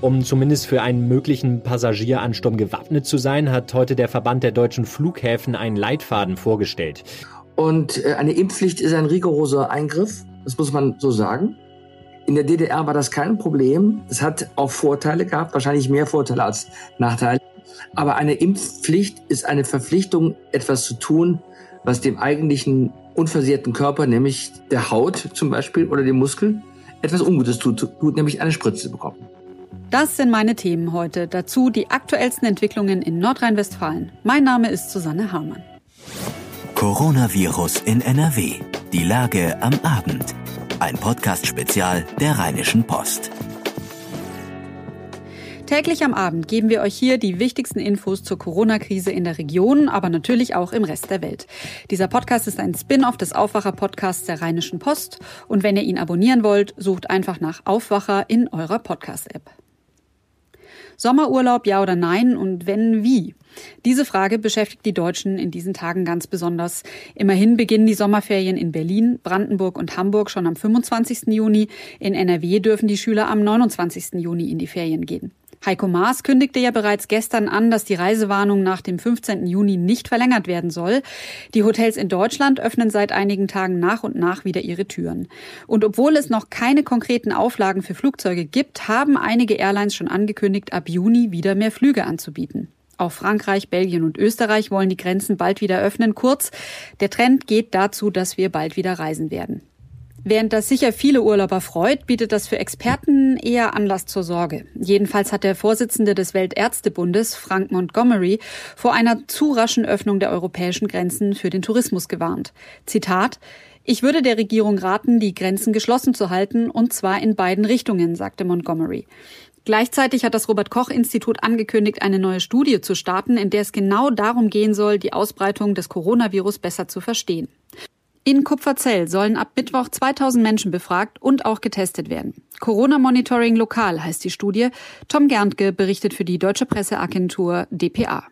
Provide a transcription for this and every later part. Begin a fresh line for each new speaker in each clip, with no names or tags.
Um zumindest für einen möglichen Passagieransturm gewappnet zu sein, hat heute der Verband der deutschen Flughäfen einen Leitfaden vorgestellt.
Und äh, eine Impfpflicht ist ein rigoroser Eingriff, das muss man so sagen. In der DDR war das kein Problem. Es hat auch Vorteile gehabt, wahrscheinlich mehr Vorteile als Nachteile. Aber eine Impfpflicht ist eine Verpflichtung, etwas zu tun, was dem eigentlichen unversehrten Körper, nämlich der Haut zum Beispiel oder dem Muskel, etwas Ungutes tut, tut nämlich eine Spritze bekommen.
Das sind meine Themen heute. Dazu die aktuellsten Entwicklungen in Nordrhein-Westfalen. Mein Name ist Susanne Hamann.
Coronavirus in NRW. Die Lage am Abend. Ein Podcast-Spezial der Rheinischen Post.
Täglich am Abend geben wir euch hier die wichtigsten Infos zur Corona-Krise in der Region, aber natürlich auch im Rest der Welt. Dieser Podcast ist ein Spin-off des Aufwacher-Podcasts der Rheinischen Post. Und wenn ihr ihn abonnieren wollt, sucht einfach nach Aufwacher in eurer Podcast-App. Sommerurlaub, ja oder nein? Und wenn, wie? Diese Frage beschäftigt die Deutschen in diesen Tagen ganz besonders. Immerhin beginnen die Sommerferien in Berlin, Brandenburg und Hamburg schon am 25. Juni. In NRW dürfen die Schüler am 29. Juni in die Ferien gehen. Heiko Maas kündigte ja bereits gestern an, dass die Reisewarnung nach dem 15. Juni nicht verlängert werden soll. Die Hotels in Deutschland öffnen seit einigen Tagen nach und nach wieder ihre Türen. Und obwohl es noch keine konkreten Auflagen für Flugzeuge gibt, haben einige Airlines schon angekündigt, ab Juni wieder mehr Flüge anzubieten. Auch Frankreich, Belgien und Österreich wollen die Grenzen bald wieder öffnen. Kurz, der Trend geht dazu, dass wir bald wieder reisen werden. Während das sicher viele Urlauber freut, bietet das für Experten eher Anlass zur Sorge. Jedenfalls hat der Vorsitzende des Weltärztebundes, Frank Montgomery, vor einer zu raschen Öffnung der europäischen Grenzen für den Tourismus gewarnt. Zitat ich würde der Regierung raten, die Grenzen geschlossen zu halten, und zwar in beiden Richtungen, sagte Montgomery. Gleichzeitig hat das Robert Koch Institut angekündigt, eine neue Studie zu starten, in der es genau darum gehen soll, die Ausbreitung des Coronavirus besser zu verstehen. In Kupferzell sollen ab Mittwoch 2000 Menschen befragt und auch getestet werden. Corona Monitoring Lokal heißt die Studie. Tom Gerntke berichtet für die deutsche Presseagentur dpa.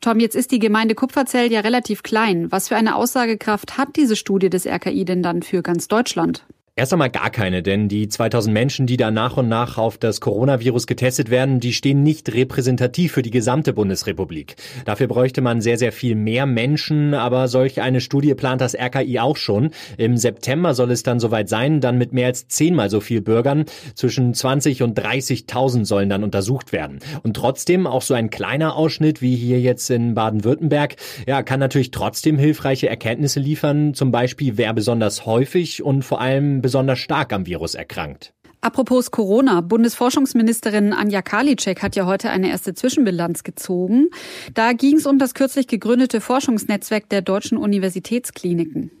Tom, jetzt ist die Gemeinde Kupferzell ja relativ klein. Was für eine Aussagekraft hat diese Studie des RKI denn dann für ganz Deutschland?
Erst einmal gar keine, denn die 2000 Menschen, die da nach und nach auf das Coronavirus getestet werden, die stehen nicht repräsentativ für die gesamte Bundesrepublik. Dafür bräuchte man sehr, sehr viel mehr Menschen, aber solch eine Studie plant das RKI auch schon. Im September soll es dann soweit sein, dann mit mehr als zehnmal so viel Bürgern. Zwischen 20 und 30.000 sollen dann untersucht werden. Und trotzdem auch so ein kleiner Ausschnitt wie hier jetzt in Baden-Württemberg, ja, kann natürlich trotzdem hilfreiche Erkenntnisse liefern. Zum Beispiel, wer besonders häufig und vor allem besonders stark am Virus erkrankt.
Apropos Corona, Bundesforschungsministerin Anja Karliczek hat ja heute eine erste Zwischenbilanz gezogen. Da ging es um das kürzlich gegründete Forschungsnetzwerk der deutschen Universitätskliniken.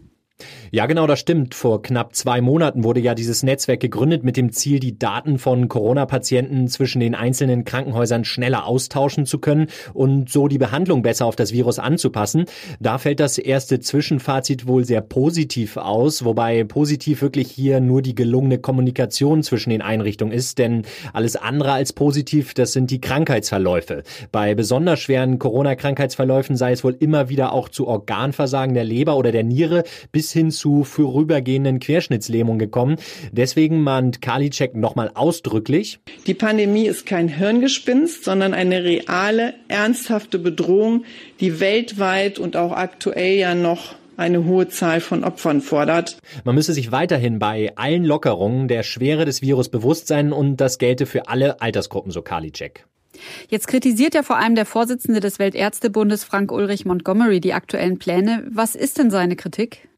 Ja, genau, das stimmt. Vor knapp zwei Monaten wurde ja dieses Netzwerk gegründet mit dem Ziel, die Daten von Corona-Patienten zwischen den einzelnen Krankenhäusern schneller austauschen zu können und so die Behandlung besser auf das Virus anzupassen. Da fällt das erste Zwischenfazit wohl sehr positiv aus, wobei positiv wirklich hier nur die gelungene Kommunikation zwischen den Einrichtungen ist, denn alles andere als positiv, das sind die Krankheitsverläufe. Bei besonders schweren Corona-Krankheitsverläufen sei es wohl immer wieder auch zu Organversagen der Leber oder der Niere bis hin zu vorübergehenden Querschnittslähmung gekommen. Deswegen mahnt Karliczek nochmal ausdrücklich.
Die Pandemie ist kein Hirngespinst, sondern eine reale, ernsthafte Bedrohung, die weltweit und auch aktuell ja noch eine hohe Zahl von Opfern fordert.
Man müsse sich weiterhin bei allen Lockerungen der Schwere des Virus bewusst sein und das gelte für alle Altersgruppen, so Karliczek.
Jetzt kritisiert ja vor allem der Vorsitzende des Weltärztebundes Frank Ulrich Montgomery die aktuellen Pläne. Was ist denn seine Kritik?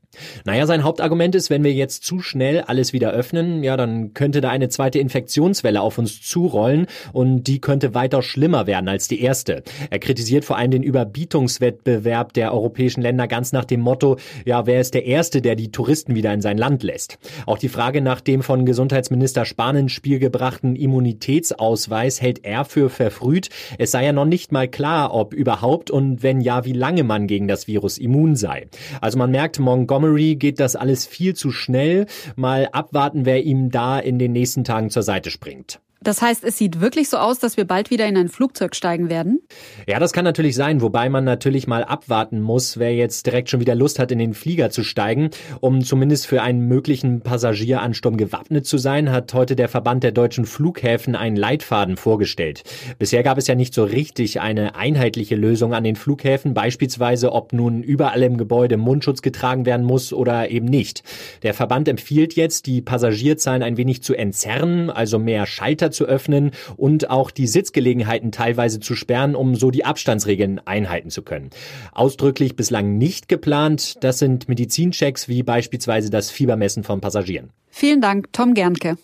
Naja, sein Hauptargument ist, wenn wir jetzt zu schnell alles wieder öffnen, ja, dann könnte da eine zweite Infektionswelle auf uns zurollen und die könnte weiter schlimmer werden als die erste. Er kritisiert vor allem den Überbietungswettbewerb der europäischen Länder ganz nach dem Motto, ja, wer ist der Erste, der die Touristen wieder in sein Land lässt? Auch die Frage nach dem von Gesundheitsminister Spahn ins Spiel gebrachten Immunitätsausweis hält er für verfrüht. Es sei ja noch nicht mal klar, ob überhaupt und wenn ja, wie lange man gegen das Virus immun sei. Also man merkt, Montgomery Montgomery geht das alles viel zu schnell. Mal abwarten, wer ihm da in den nächsten Tagen zur Seite springt.
Das heißt, es sieht wirklich so aus, dass wir bald wieder in ein Flugzeug steigen werden?
Ja, das kann natürlich sein, wobei man natürlich mal abwarten muss, wer jetzt direkt schon wieder Lust hat, in den Flieger zu steigen. Um zumindest für einen möglichen Passagieransturm gewappnet zu sein, hat heute der Verband der deutschen Flughäfen einen Leitfaden vorgestellt. Bisher gab es ja nicht so richtig eine einheitliche Lösung an den Flughäfen, beispielsweise ob nun überall im Gebäude Mundschutz getragen werden muss oder eben nicht. Der Verband empfiehlt jetzt, die Passagierzahlen ein wenig zu entzerren, also mehr Schalter zu öffnen und auch die Sitzgelegenheiten teilweise zu sperren, um so die Abstandsregeln einhalten zu können. Ausdrücklich bislang nicht geplant, das sind Medizinchecks wie beispielsweise das Fiebermessen von Passagieren.
Vielen Dank, Tom Gernke.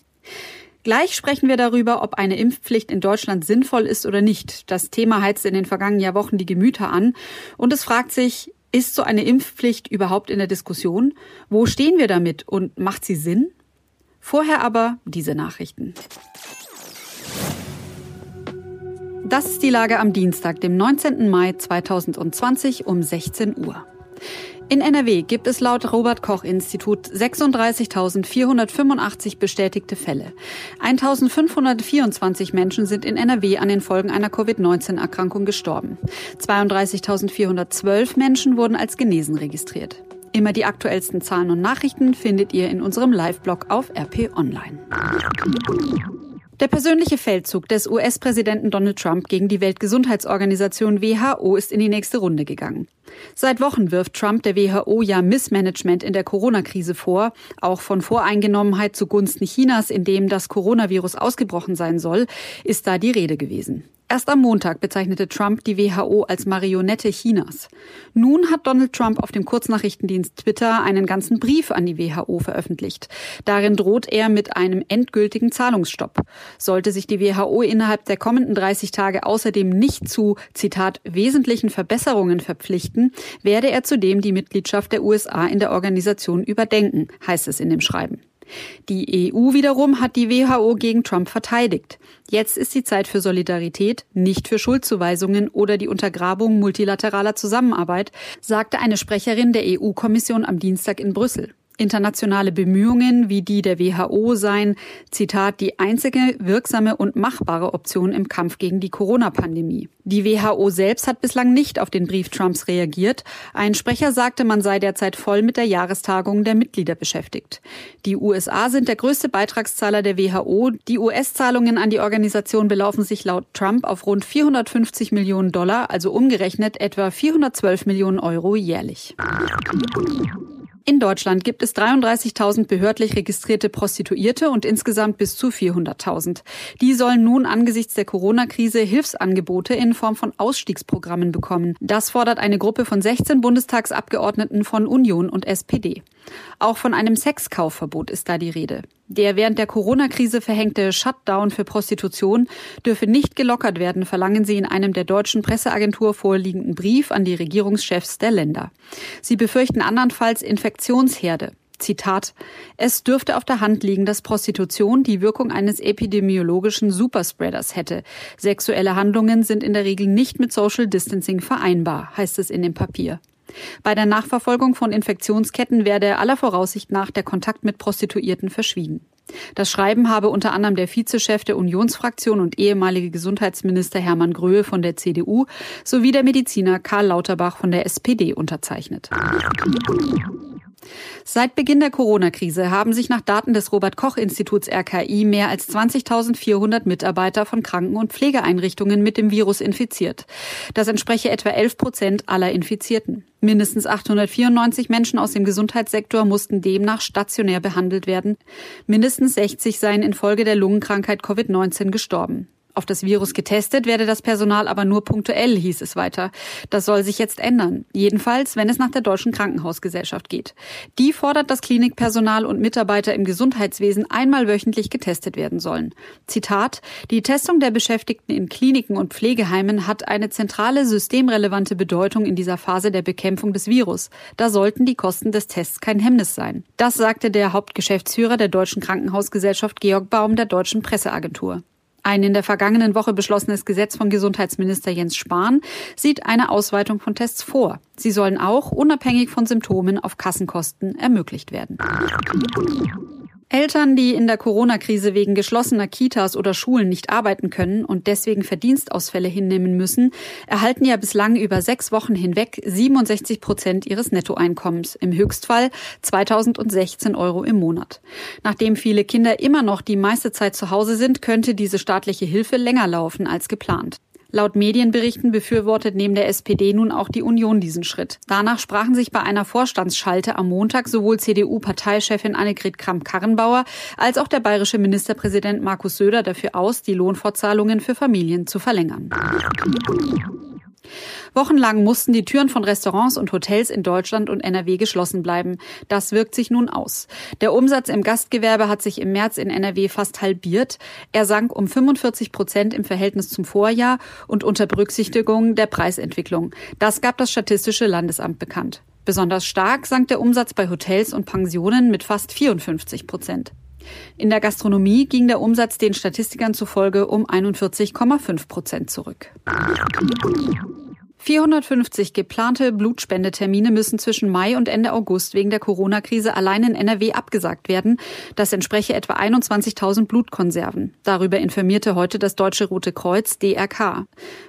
Gleich sprechen wir darüber, ob eine Impfpflicht in Deutschland sinnvoll ist oder nicht. Das Thema heizt in den vergangenen Wochen die Gemüter an. Und es fragt sich, ist so eine Impfpflicht überhaupt in der Diskussion? Wo stehen wir damit und macht sie Sinn? Vorher aber diese Nachrichten. Das ist die Lage am Dienstag, dem 19. Mai 2020 um 16 Uhr. In NRW gibt es laut Robert Koch Institut 36.485 bestätigte Fälle. 1.524 Menschen sind in NRW an den Folgen einer Covid-19-Erkrankung gestorben. 32.412 Menschen wurden als genesen registriert. Immer die aktuellsten Zahlen und Nachrichten findet ihr in unserem Live-Blog auf RP Online. Der persönliche Feldzug des US-Präsidenten Donald Trump gegen die Weltgesundheitsorganisation WHO ist in die nächste Runde gegangen. Seit Wochen wirft Trump der WHO ja Missmanagement in der Corona-Krise vor. Auch von Voreingenommenheit zugunsten Chinas, in dem das Coronavirus ausgebrochen sein soll, ist da die Rede gewesen. Erst am Montag bezeichnete Trump die WHO als Marionette Chinas. Nun hat Donald Trump auf dem Kurznachrichtendienst Twitter einen ganzen Brief an die WHO veröffentlicht. Darin droht er mit einem endgültigen Zahlungsstopp. Sollte sich die WHO innerhalb der kommenden 30 Tage außerdem nicht zu, Zitat, wesentlichen Verbesserungen verpflichten, werde er zudem die Mitgliedschaft der USA in der Organisation überdenken, heißt es in dem Schreiben. Die EU wiederum hat die WHO gegen Trump verteidigt. Jetzt ist die Zeit für Solidarität, nicht für Schuldzuweisungen oder die Untergrabung multilateraler Zusammenarbeit, sagte eine Sprecherin der EU-Kommission am Dienstag in Brüssel. Internationale Bemühungen wie die der WHO seien, Zitat, die einzige wirksame und machbare Option im Kampf gegen die Corona-Pandemie. Die WHO selbst hat bislang nicht auf den Brief Trumps reagiert. Ein Sprecher sagte, man sei derzeit voll mit der Jahrestagung der Mitglieder beschäftigt. Die USA sind der größte Beitragszahler der WHO. Die US-Zahlungen an die Organisation belaufen sich laut Trump auf rund 450 Millionen Dollar, also umgerechnet etwa 412 Millionen Euro jährlich. In Deutschland gibt es 33.000 behördlich registrierte Prostituierte und insgesamt bis zu 400.000. Die sollen nun angesichts der Corona-Krise Hilfsangebote in Form von Ausstiegsprogrammen bekommen. Das fordert eine Gruppe von 16 Bundestagsabgeordneten von Union und SPD. Auch von einem Sexkaufverbot ist da die Rede. Der während der Corona-Krise verhängte Shutdown für Prostitution dürfe nicht gelockert werden, verlangen sie in einem der deutschen Presseagentur vorliegenden Brief an die Regierungschefs der Länder. Sie befürchten andernfalls Infektionsherde. Zitat, es dürfte auf der Hand liegen, dass Prostitution die Wirkung eines epidemiologischen Superspreaders hätte. Sexuelle Handlungen sind in der Regel nicht mit Social Distancing vereinbar, heißt es in dem Papier. Bei der Nachverfolgung von Infektionsketten werde aller Voraussicht nach der Kontakt mit Prostituierten verschwiegen. Das Schreiben habe unter anderem der Vizechef der Unionsfraktion und ehemalige Gesundheitsminister Hermann Gröhe von der CDU sowie der Mediziner Karl Lauterbach von der SPD unterzeichnet. Seit Beginn der Corona-Krise haben sich nach Daten des Robert-Koch-Instituts RKI mehr als 20.400 Mitarbeiter von Kranken- und Pflegeeinrichtungen mit dem Virus infiziert. Das entspreche etwa 11 Prozent aller Infizierten. Mindestens 894 Menschen aus dem Gesundheitssektor mussten demnach stationär behandelt werden. Mindestens 60 seien infolge der Lungenkrankheit Covid-19 gestorben. Auf das Virus getestet werde das Personal aber nur punktuell, hieß es weiter. Das soll sich jetzt ändern. Jedenfalls, wenn es nach der Deutschen Krankenhausgesellschaft geht. Die fordert, dass Klinikpersonal und Mitarbeiter im Gesundheitswesen einmal wöchentlich getestet werden sollen. Zitat, die Testung der Beschäftigten in Kliniken und Pflegeheimen hat eine zentrale systemrelevante Bedeutung in dieser Phase der Bekämpfung des Virus. Da sollten die Kosten des Tests kein Hemmnis sein. Das sagte der Hauptgeschäftsführer der Deutschen Krankenhausgesellschaft Georg Baum der Deutschen Presseagentur. Ein in der vergangenen Woche beschlossenes Gesetz von Gesundheitsminister Jens Spahn sieht eine Ausweitung von Tests vor. Sie sollen auch unabhängig von Symptomen auf Kassenkosten ermöglicht werden. Eltern, die in der Corona-Krise wegen geschlossener Kitas oder Schulen nicht arbeiten können und deswegen Verdienstausfälle hinnehmen müssen, erhalten ja bislang über sechs Wochen hinweg 67 Prozent ihres Nettoeinkommens, im Höchstfall 2016 Euro im Monat. Nachdem viele Kinder immer noch die meiste Zeit zu Hause sind, könnte diese staatliche Hilfe länger laufen als geplant. Laut Medienberichten befürwortet neben der SPD nun auch die Union diesen Schritt. Danach sprachen sich bei einer Vorstandsschalte am Montag sowohl CDU-Parteichefin Annegret Kramp-Karrenbauer als auch der bayerische Ministerpräsident Markus Söder dafür aus, die Lohnfortzahlungen für Familien zu verlängern. Wochenlang mussten die Türen von Restaurants und Hotels in Deutschland und NRW geschlossen bleiben. Das wirkt sich nun aus. Der Umsatz im Gastgewerbe hat sich im März in NRW fast halbiert. Er sank um 45 Prozent im Verhältnis zum Vorjahr und unter Berücksichtigung der Preisentwicklung. Das gab das Statistische Landesamt bekannt. Besonders stark sank der Umsatz bei Hotels und Pensionen mit fast 54 Prozent. In der Gastronomie ging der Umsatz den Statistikern zufolge um 41,5 Prozent zurück. 450 geplante Blutspendetermine müssen zwischen Mai und Ende August wegen der Corona-Krise allein in NRW abgesagt werden. Das entspreche etwa 21.000 Blutkonserven. Darüber informierte heute das Deutsche Rote Kreuz DRK.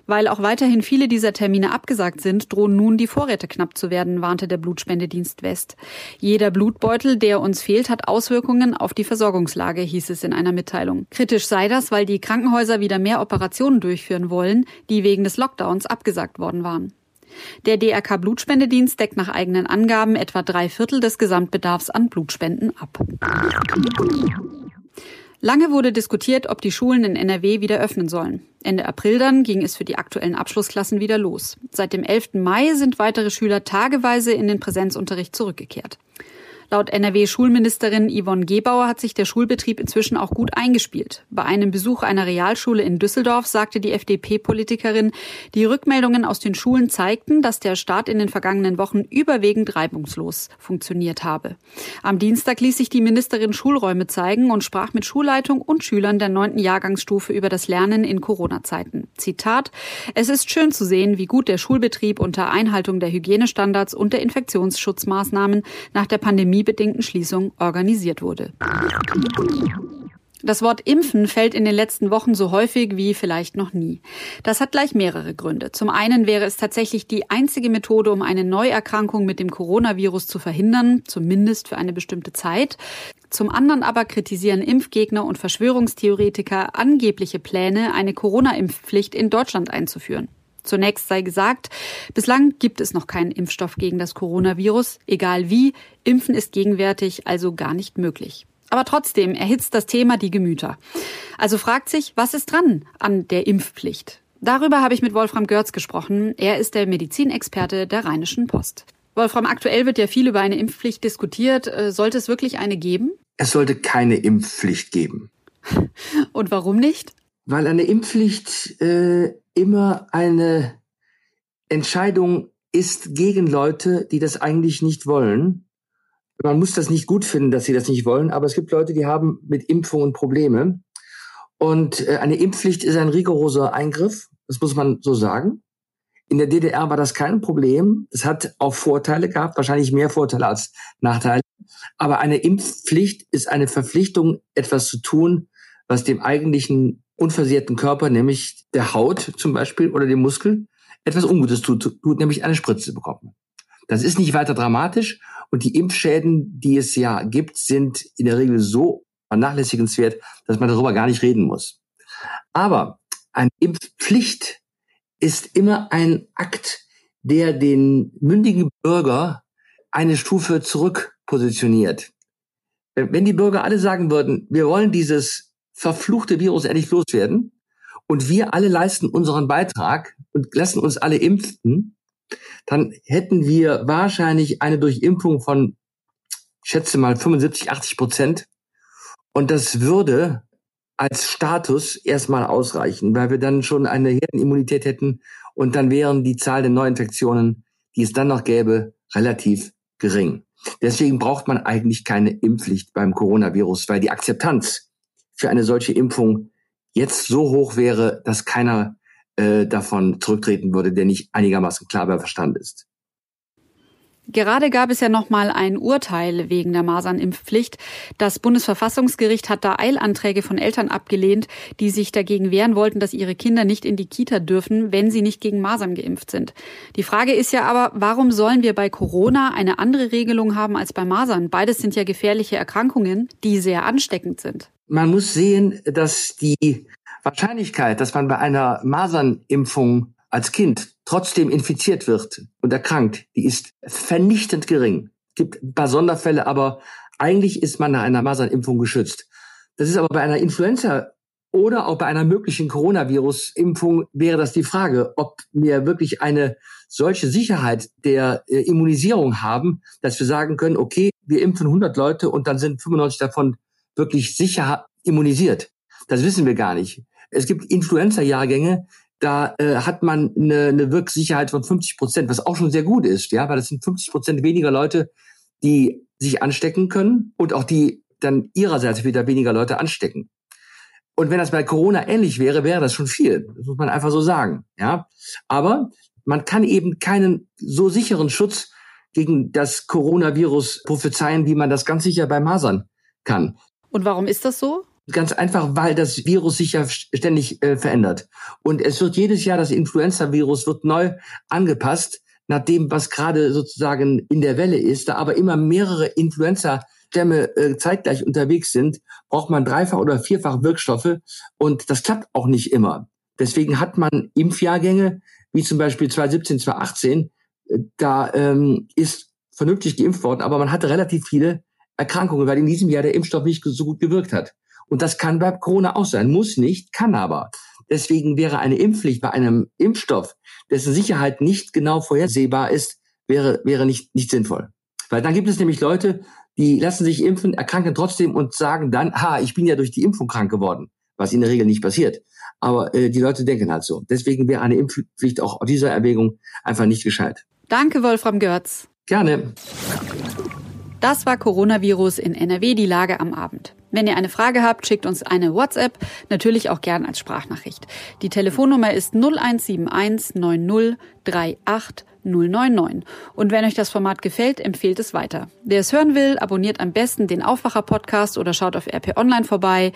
Weil auch weiterhin viele dieser Termine abgesagt sind, drohen nun die Vorräte knapp zu werden, warnte der Blutspendedienst West. Jeder Blutbeutel, der uns fehlt, hat Auswirkungen auf die Versorgungslage, hieß es in einer Mitteilung. Kritisch sei das, weil die Krankenhäuser wieder mehr Operationen durchführen wollen, die wegen des Lockdowns abgesagt worden waren. Der DRK Blutspendedienst deckt nach eigenen Angaben etwa drei Viertel des Gesamtbedarfs an Blutspenden ab. Lange wurde diskutiert, ob die Schulen in NRW wieder öffnen sollen. Ende April dann ging es für die aktuellen Abschlussklassen wieder los. Seit dem 11. Mai sind weitere Schüler tageweise in den Präsenzunterricht zurückgekehrt. Laut NRW-Schulministerin Yvonne Gebauer hat sich der Schulbetrieb inzwischen auch gut eingespielt. Bei einem Besuch einer Realschule in Düsseldorf sagte die FDP-Politikerin, die Rückmeldungen aus den Schulen zeigten, dass der Start in den vergangenen Wochen überwiegend reibungslos funktioniert habe. Am Dienstag ließ sich die Ministerin Schulräume zeigen und sprach mit Schulleitung und Schülern der neunten Jahrgangsstufe über das Lernen in Corona-Zeiten. Zitat, es ist schön zu sehen, wie gut der Schulbetrieb unter Einhaltung der Hygienestandards und der Infektionsschutzmaßnahmen nach der Pandemie pandemiebedingten Schließung organisiert wurde. Das Wort Impfen fällt in den letzten Wochen so häufig wie vielleicht noch nie. Das hat gleich mehrere Gründe. Zum einen wäre es tatsächlich die einzige Methode, um eine Neuerkrankung mit dem Coronavirus zu verhindern, zumindest für eine bestimmte Zeit. Zum anderen aber kritisieren Impfgegner und Verschwörungstheoretiker angebliche Pläne, eine Corona-Impfpflicht in Deutschland einzuführen. Zunächst sei gesagt, bislang gibt es noch keinen Impfstoff gegen das Coronavirus. Egal wie, Impfen ist gegenwärtig also gar nicht möglich. Aber trotzdem erhitzt das Thema die Gemüter. Also fragt sich, was ist dran an der Impfpflicht? Darüber habe ich mit Wolfram Görz gesprochen. Er ist der Medizinexperte der Rheinischen Post. Wolfram, aktuell wird ja viel über eine Impfpflicht diskutiert. Äh, sollte es wirklich eine geben?
Es sollte keine Impfpflicht geben.
Und warum nicht?
Weil eine Impfpflicht äh, immer eine Entscheidung ist gegen Leute, die das eigentlich nicht wollen. Man muss das nicht gut finden, dass sie das nicht wollen, aber es gibt Leute, die haben mit Impfungen Probleme. Und äh, eine Impfpflicht ist ein rigoroser Eingriff, das muss man so sagen. In der DDR war das kein Problem. Es hat auch Vorteile gehabt, wahrscheinlich mehr Vorteile als Nachteile. Aber eine Impfpflicht ist eine Verpflichtung, etwas zu tun, was dem eigentlichen unversehrten Körper, nämlich der Haut zum Beispiel oder dem Muskel, etwas Ungutes tut, tut, nämlich eine Spritze bekommen. Das ist nicht weiter dramatisch und die Impfschäden, die es ja gibt, sind in der Regel so vernachlässigenswert, dass man darüber gar nicht reden muss. Aber eine Impfpflicht ist immer ein Akt, der den mündigen Bürger eine Stufe zurück positioniert. Wenn die Bürger alle sagen würden, wir wollen dieses verfluchte Virus endlich loswerden. Und wir alle leisten unseren Beitrag und lassen uns alle impfen, dann hätten wir wahrscheinlich eine Durchimpfung von, schätze mal, 75, 80 Prozent. Und das würde als Status erstmal ausreichen, weil wir dann schon eine Herdenimmunität hätten und dann wären die Zahl der Neuinfektionen, die es dann noch gäbe, relativ gering. Deswegen braucht man eigentlich keine Impfpflicht beim Coronavirus, weil die Akzeptanz für eine solche Impfung jetzt so hoch wäre, dass keiner äh, davon zurücktreten würde, der nicht einigermaßen klar bei Verstand ist.
Gerade gab es ja noch mal ein Urteil wegen der Masernimpfpflicht. Das Bundesverfassungsgericht hat da Eilanträge von Eltern abgelehnt, die sich dagegen wehren wollten, dass ihre Kinder nicht in die Kita dürfen, wenn sie nicht gegen Masern geimpft sind. Die Frage ist ja aber, warum sollen wir bei Corona eine andere Regelung haben als bei Masern? Beides sind ja gefährliche Erkrankungen, die sehr ansteckend sind.
Man muss sehen, dass die Wahrscheinlichkeit, dass man bei einer Masernimpfung als Kind trotzdem infiziert wird und erkrankt, die ist vernichtend gering. Es gibt ein paar Sonderfälle, aber eigentlich ist man nach einer Masernimpfung geschützt. Das ist aber bei einer Influenza oder auch bei einer möglichen Coronavirus-Impfung wäre das die Frage, ob wir wirklich eine solche Sicherheit der äh, Immunisierung haben, dass wir sagen können, okay, wir impfen 100 Leute und dann sind 95 davon wirklich sicher immunisiert. Das wissen wir gar nicht. Es gibt Influenza-Jahrgänge, da äh, hat man eine, eine Wirksicherheit von 50 Prozent, was auch schon sehr gut ist, ja, weil das sind 50 Prozent weniger Leute, die sich anstecken können und auch die dann ihrerseits wieder weniger Leute anstecken. Und wenn das bei Corona ähnlich wäre, wäre das schon viel. Das muss man einfach so sagen, ja. Aber man kann eben keinen so sicheren Schutz gegen das Coronavirus prophezeien, wie man das ganz sicher bei Masern kann.
Und warum ist das so?
Ganz einfach, weil das Virus sich ja ständig äh, verändert. Und es wird jedes Jahr, das Influenza-Virus wird neu angepasst, nach dem, was gerade sozusagen in der Welle ist. Da aber immer mehrere Influenza-Stämme äh, zeitgleich unterwegs sind, braucht man dreifach oder vierfach Wirkstoffe. Und das klappt auch nicht immer. Deswegen hat man Impfjahrgänge, wie zum Beispiel 2017, 2018, äh, da ähm, ist vernünftig geimpft worden, aber man hatte relativ viele Erkrankungen, weil in diesem Jahr der Impfstoff nicht so gut gewirkt hat. Und das kann bei Corona auch sein. Muss nicht, kann aber. Deswegen wäre eine Impfpflicht bei einem Impfstoff, dessen Sicherheit nicht genau vorhersehbar ist, wäre, wäre nicht, nicht sinnvoll. Weil dann gibt es nämlich Leute, die lassen sich impfen, erkranken trotzdem und sagen dann, ha, ich bin ja durch die Impfung krank geworden, was in der Regel nicht passiert. Aber äh, die Leute denken halt so. Deswegen wäre eine Impfpflicht auch auf dieser Erwägung einfach nicht gescheit.
Danke, Wolfram Görz.
Gerne.
Das war Coronavirus in NRW, die Lage am Abend. Wenn ihr eine Frage habt, schickt uns eine WhatsApp, natürlich auch gern als Sprachnachricht. Die Telefonnummer ist 0171 90 38 099. Und wenn euch das Format gefällt, empfehlt es weiter. Wer es hören will, abonniert am besten den Aufwacher-Podcast oder schaut auf RP Online vorbei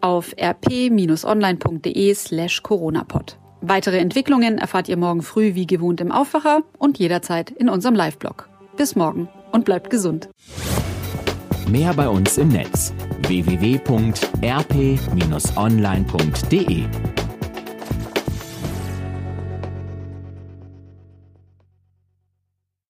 auf rp-online.de slash coronapod. Weitere Entwicklungen erfahrt ihr morgen früh wie gewohnt im Aufwacher und jederzeit in unserem Live-Blog. Bis morgen und bleibt gesund.
Mehr bei uns im Netz www.rp-online.de